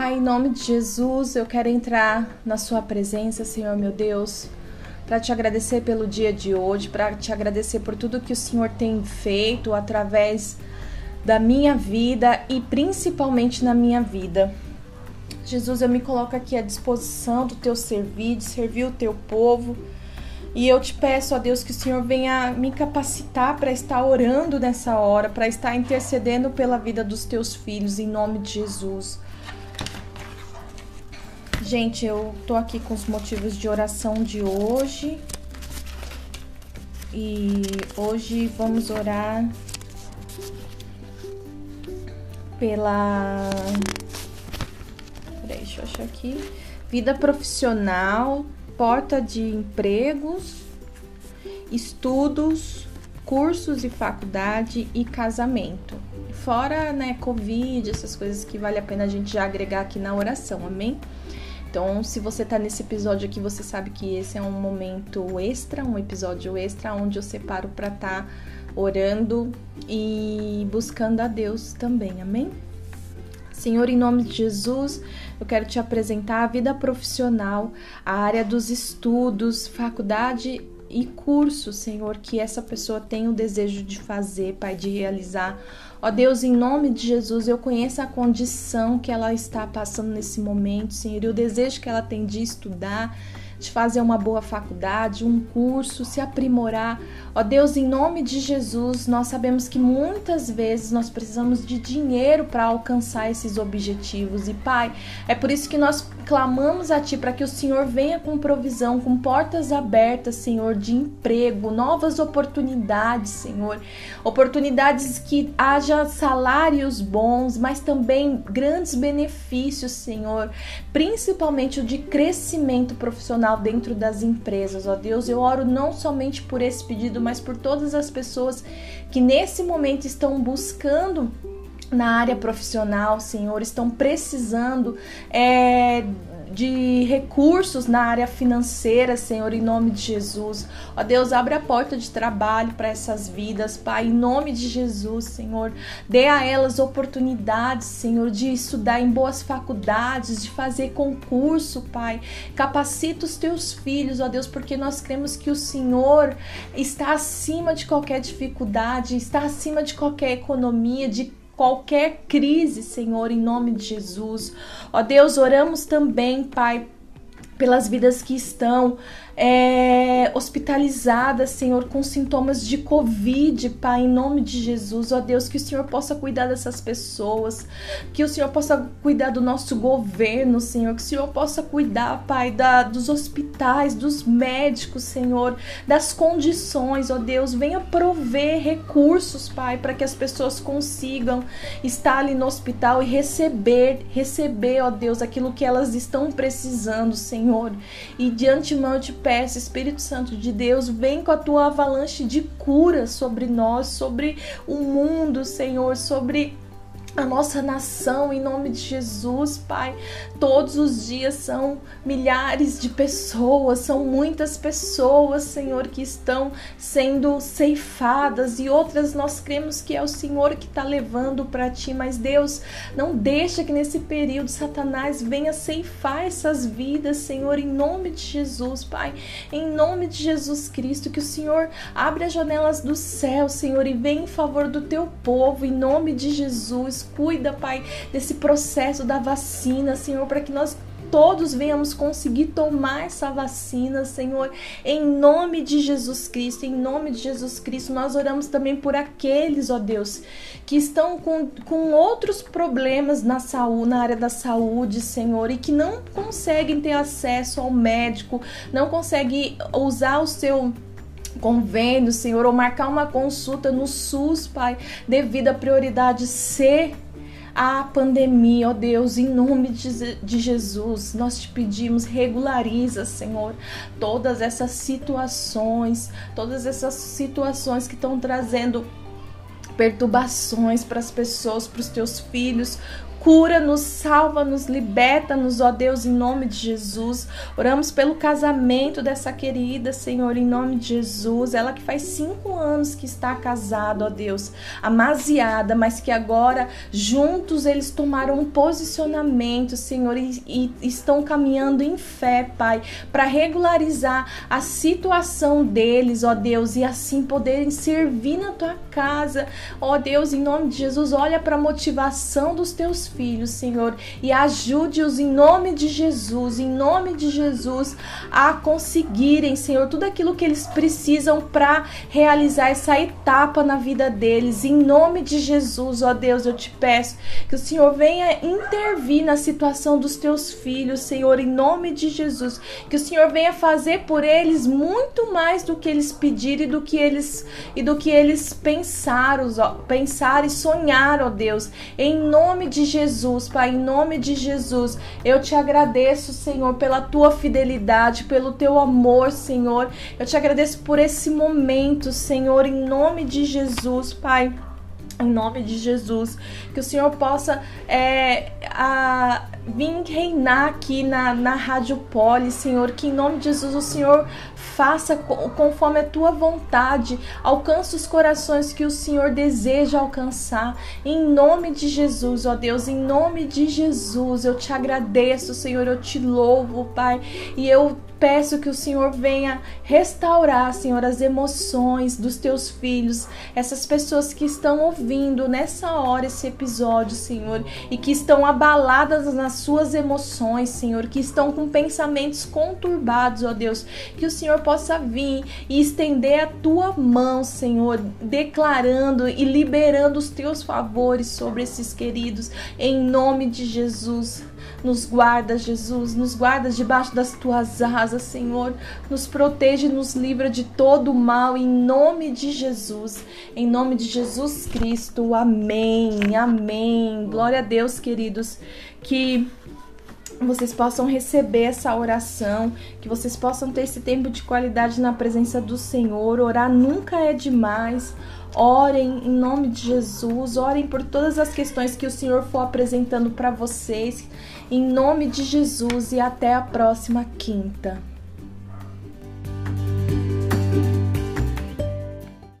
Pai, em nome de Jesus, eu quero entrar na Sua presença, Senhor meu Deus, para te agradecer pelo dia de hoje, para te agradecer por tudo que o Senhor tem feito através da minha vida e principalmente na minha vida. Jesus, eu me coloco aqui à disposição do teu servir, de servir o teu povo. E eu te peço, ó Deus, que o Senhor venha me capacitar para estar orando nessa hora, para estar intercedendo pela vida dos teus filhos, em nome de Jesus. Gente, eu tô aqui com os motivos de oração de hoje. E hoje vamos orar pela. Peraí, deixa eu achar aqui. Vida profissional, porta de empregos, estudos, cursos e faculdade e casamento. Fora, né, Covid, essas coisas que vale a pena a gente já agregar aqui na oração, amém? Então, se você tá nesse episódio aqui, você sabe que esse é um momento extra, um episódio extra, onde eu separo para estar tá orando e buscando a Deus também, amém? Senhor, em nome de Jesus, eu quero te apresentar a vida profissional, a área dos estudos, faculdade e curso, Senhor, que essa pessoa tem o desejo de fazer, Pai, de realizar. Ó Deus, em nome de Jesus, eu conheço a condição que ela está passando nesse momento, Senhor, e o desejo que ela tem de estudar, de fazer uma boa faculdade, um curso, se aprimorar. Ó Deus, em nome de Jesus, nós sabemos que muitas vezes nós precisamos de dinheiro para alcançar esses objetivos. E Pai, é por isso que nós clamamos a Ti para que o Senhor venha com provisão, com portas abertas, Senhor, de emprego, novas oportunidades, Senhor. Oportunidades que haja salários bons, mas também grandes benefícios, Senhor. Principalmente o de crescimento profissional profissional dentro das empresas. Ó Deus, eu oro não somente por esse pedido, mas por todas as pessoas que nesse momento estão buscando na área profissional, Senhor, estão precisando é, de recursos na área financeira, Senhor, em nome de Jesus. Ó Deus, abre a porta de trabalho para essas vidas, Pai, em nome de Jesus, Senhor. Dê a elas oportunidades, Senhor, de estudar em boas faculdades, de fazer concurso, Pai. Capacita os teus filhos, ó Deus, porque nós cremos que o Senhor está acima de qualquer dificuldade, está acima de qualquer economia, de qualquer crise, Senhor, em nome de Jesus. Ó Deus, oramos também, Pai, pelas vidas que estão é, hospitalizadas, Senhor, com sintomas de Covid, Pai, em nome de Jesus. Ó Deus, que o Senhor possa cuidar dessas pessoas, que o Senhor possa cuidar do nosso governo, Senhor, que o Senhor possa cuidar, Pai, da, dos hospitais, dos médicos, Senhor, das condições, ó Deus. Venha prover recursos, Pai, para que as pessoas consigam estar ali no hospital e receber, receber, ó Deus, aquilo que elas estão precisando, Senhor. E de antemão eu te peço, Espírito Santo de Deus, vem com a tua avalanche de cura sobre nós, sobre o mundo, Senhor, sobre a nossa nação em nome de Jesus, Pai. Todos os dias são milhares de pessoas, são muitas pessoas, Senhor, que estão sendo ceifadas e outras nós cremos que é o Senhor que está levando para ti. Mas Deus, não deixa que nesse período Satanás venha ceifar essas vidas, Senhor, em nome de Jesus, Pai. Em nome de Jesus Cristo, que o Senhor abra as janelas do céu, Senhor, e venha em favor do teu povo, em nome de Jesus cuida, Pai, desse processo da vacina, Senhor, para que nós todos venhamos conseguir tomar essa vacina, Senhor, em nome de Jesus Cristo, em nome de Jesus Cristo. Nós oramos também por aqueles, ó Deus, que estão com, com outros problemas na saúde, na área da saúde, Senhor, e que não conseguem ter acesso ao médico, não conseguem usar o seu convênio, Senhor, ou marcar uma consulta no SUS, Pai, devido à prioridade ser a pandemia, ó Deus, em nome de, Jesus, nós te pedimos, regulariza, Senhor, todas essas situações, todas essas situações que estão trazendo perturbações para as pessoas, para os teus filhos, Cura-nos, salva-nos, liberta-nos, ó Deus, em nome de Jesus. Oramos pelo casamento dessa querida, Senhor, em nome de Jesus. Ela que faz cinco anos que está casada, ó Deus, amaziada, mas que agora juntos eles tomaram um posicionamento, Senhor, e, e estão caminhando em fé, Pai, para regularizar a situação deles, ó Deus, e assim poderem servir na tua casa, ó Deus, em nome de Jesus. Olha para a motivação dos teus filhos, Senhor, e ajude-os em nome de Jesus, em nome de Jesus, a conseguirem, Senhor, tudo aquilo que eles precisam para realizar essa etapa na vida deles. Em nome de Jesus, ó Deus, eu te peço que o Senhor venha intervir na situação dos teus filhos, Senhor, em nome de Jesus. Que o Senhor venha fazer por eles muito mais do que eles pedirem e do que eles e do que eles pensaram, pensar e sonhar, ó Deus. Em nome de Jesus Jesus, Pai, em nome de Jesus, eu te agradeço, Senhor, pela tua fidelidade, pelo teu amor, Senhor. Eu te agradeço por esse momento, Senhor, em nome de Jesus, Pai em nome de Jesus, que o Senhor possa é, a, vir reinar aqui na, na Rádio Poli, Senhor, que em nome de Jesus o Senhor faça conforme a tua vontade, alcance os corações que o Senhor deseja alcançar, em nome de Jesus, ó Deus, em nome de Jesus, eu te agradeço, Senhor, eu te louvo, Pai, e eu Peço que o Senhor venha restaurar, Senhor, as emoções dos teus filhos, essas pessoas que estão ouvindo nessa hora esse episódio, Senhor, e que estão abaladas nas suas emoções, Senhor, que estão com pensamentos conturbados, ó Deus, que o Senhor possa vir e estender a tua mão, Senhor, declarando e liberando os teus favores sobre esses queridos, em nome de Jesus. Nos guarda, Jesus, nos guarda debaixo das tuas asas, Senhor. Nos protege, nos livra de todo mal, em nome de Jesus. Em nome de Jesus Cristo. Amém. Amém. Glória a Deus, queridos. Que vocês possam receber essa oração, que vocês possam ter esse tempo de qualidade na presença do Senhor. Orar nunca é demais. Orem em nome de Jesus, orem por todas as questões que o Senhor for apresentando para vocês, em nome de Jesus e até a próxima quinta.